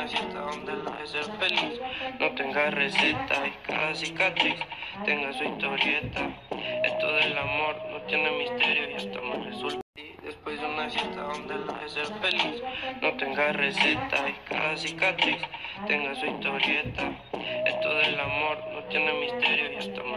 una donde lo de ser feliz no tenga receta y cada cicatriz tenga su historieta. Esto del amor no tiene misterio y hasta me resulta. Después de una siesta donde lo de ser feliz no tenga receta y cada cicatriz tenga su historieta. Esto del amor no tiene misterio y hasta me resulta.